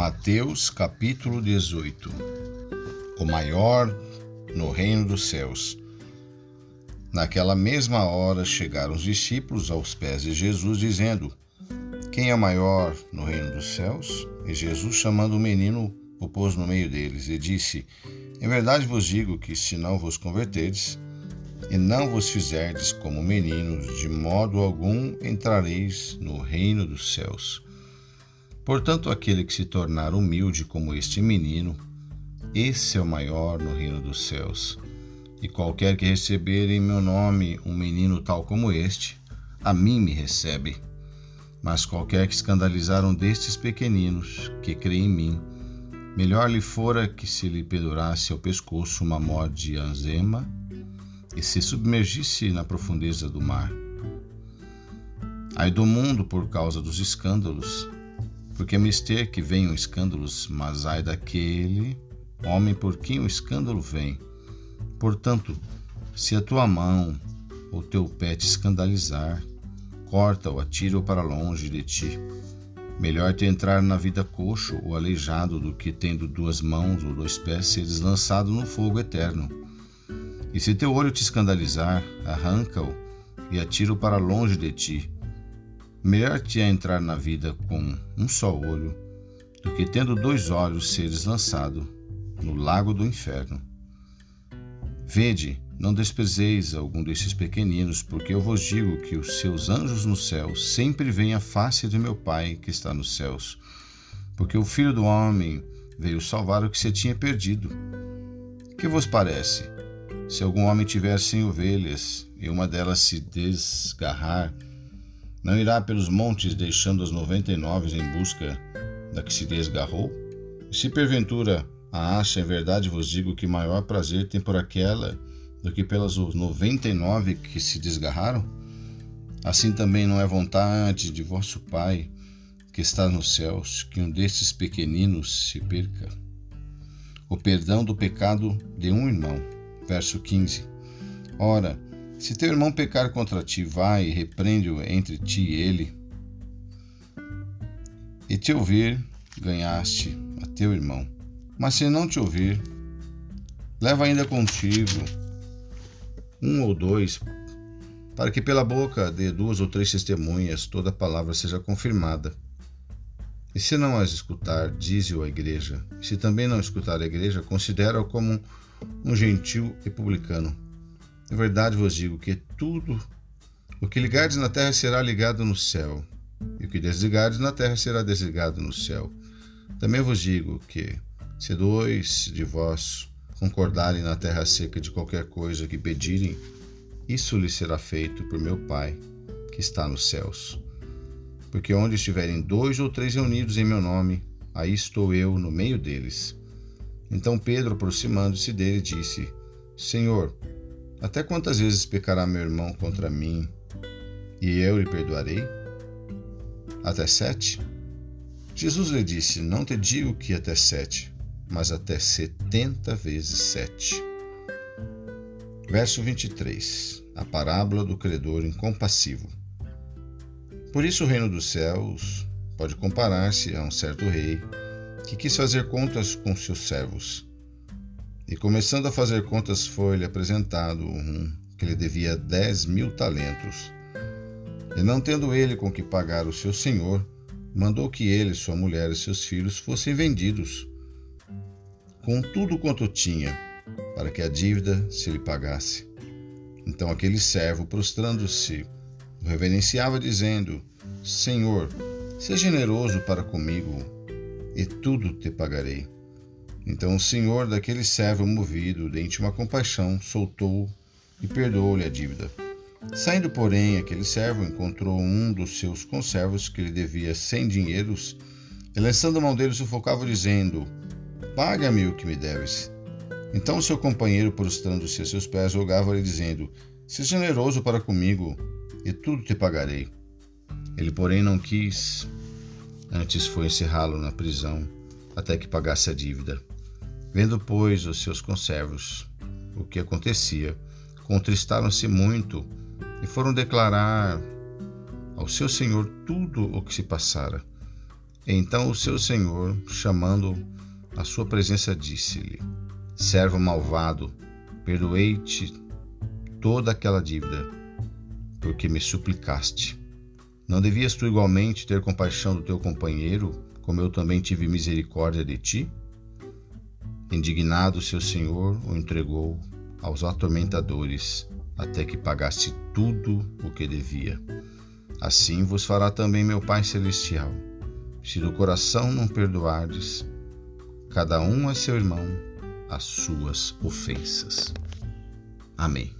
Mateus capítulo 18 O maior no reino dos céus. Naquela mesma hora chegaram os discípulos aos pés de Jesus, dizendo: Quem é maior no reino dos céus? E Jesus, chamando o menino, o pôs no meio deles e disse: Em verdade vos digo que, se não vos converterdes e não vos fizerdes como meninos, de modo algum entrareis no reino dos céus. Portanto, aquele que se tornar humilde como este menino, esse é o maior no reino dos céus. E qualquer que receber em meu nome um menino tal como este, a mim me recebe. Mas qualquer que escandalizar um destes pequeninos, que crê em mim, melhor lhe fora que se lhe pendurasse ao pescoço uma mó de anzema e se submergisse na profundeza do mar. Ai do mundo por causa dos escândalos, porque mister que venham escândalos, mas ai daquele homem por quem o escândalo vem. Portanto, se a tua mão ou teu pé te escandalizar, corta-o, atira-o para longe de ti. Melhor te entrar na vida coxo ou aleijado do que tendo duas mãos ou dois pés seres lançado no fogo eterno. E se teu olho te escandalizar, arranca-o e atira-o para longe de ti. Melhor te é entrar na vida com um só olho do que tendo dois olhos seres lançado no lago do inferno. Vede, não desprezeis algum desses pequeninos, porque eu vos digo que os seus anjos no céu sempre veem a face de meu Pai que está nos céus. Porque o Filho do Homem veio salvar o que se tinha perdido. Que vos parece? Se algum homem tiver cem ovelhas e uma delas se desgarrar, não irá pelos montes deixando as noventa e nove em busca da que se desgarrou? E se porventura a acha, em verdade vos digo que maior prazer tem por aquela do que pelas noventa e nove que se desgarraram? Assim também não é vontade de vosso Pai que está nos céus que um destes pequeninos se perca. O perdão do pecado de um irmão. Verso 15. Ora, se teu irmão pecar contra ti, vai e repreende-o entre ti e ele. E te ouvir, ganhaste a teu irmão. Mas se não te ouvir, leva ainda contigo um ou dois, para que pela boca de duas ou três testemunhas toda palavra seja confirmada. E se não as escutar, dize-o à igreja. E se também não escutar a igreja, considera-o como um gentil e publicano em verdade vos digo que tudo o que ligardes na terra será ligado no céu, e o que desligardes na terra será desligado no céu. Também vos digo que, se dois de vós concordarem na terra seca de qualquer coisa que pedirem, isso lhe será feito por meu Pai, que está nos céus. Porque onde estiverem dois ou três reunidos em meu nome, aí estou eu no meio deles. Então Pedro, aproximando-se dele, disse: Senhor, até quantas vezes pecará meu irmão contra mim e eu lhe perdoarei? Até sete? Jesus lhe disse: Não te digo que até sete, mas até setenta vezes sete. Verso 23 A parábola do credor incompassivo. Por isso, o reino dos céus pode comparar-se a um certo rei que quis fazer contas com seus servos. E começando a fazer contas, foi-lhe apresentado um que lhe devia dez mil talentos. E não tendo ele com que pagar o seu senhor, mandou que ele, sua mulher e seus filhos fossem vendidos, com tudo quanto tinha, para que a dívida se lhe pagasse. Então aquele servo, prostrando-se, o reverenciava, dizendo: Senhor, seja generoso para comigo, e tudo te pagarei. Então o senhor daquele servo movido de íntima compaixão soltou e perdoou-lhe a dívida. Saindo, porém, aquele servo encontrou um dos seus conservos que lhe devia cem dinheiros, e lançando a mão dele sufocava, dizendo: Paga-me o que me deves. Então seu companheiro, prostrando-se a seus pés, rogava-lhe, dizendo: Seja generoso para comigo, e tudo te pagarei. Ele, porém, não quis, antes foi encerrá-lo na prisão, até que pagasse a dívida. Vendo, pois, os seus conservos o que acontecia, contristaram-se muito e foram declarar ao seu senhor tudo o que se passara. Então o seu senhor, chamando a sua presença, disse-lhe: Servo malvado, perdoei-te toda aquela dívida, porque me suplicaste. Não devias tu igualmente ter compaixão do teu companheiro, como eu também tive misericórdia de ti? Indignado, seu senhor o entregou aos atormentadores, até que pagasse tudo o que devia. Assim vos fará também meu Pai Celestial, se do coração não perdoardes, cada um a seu irmão as suas ofensas. Amém.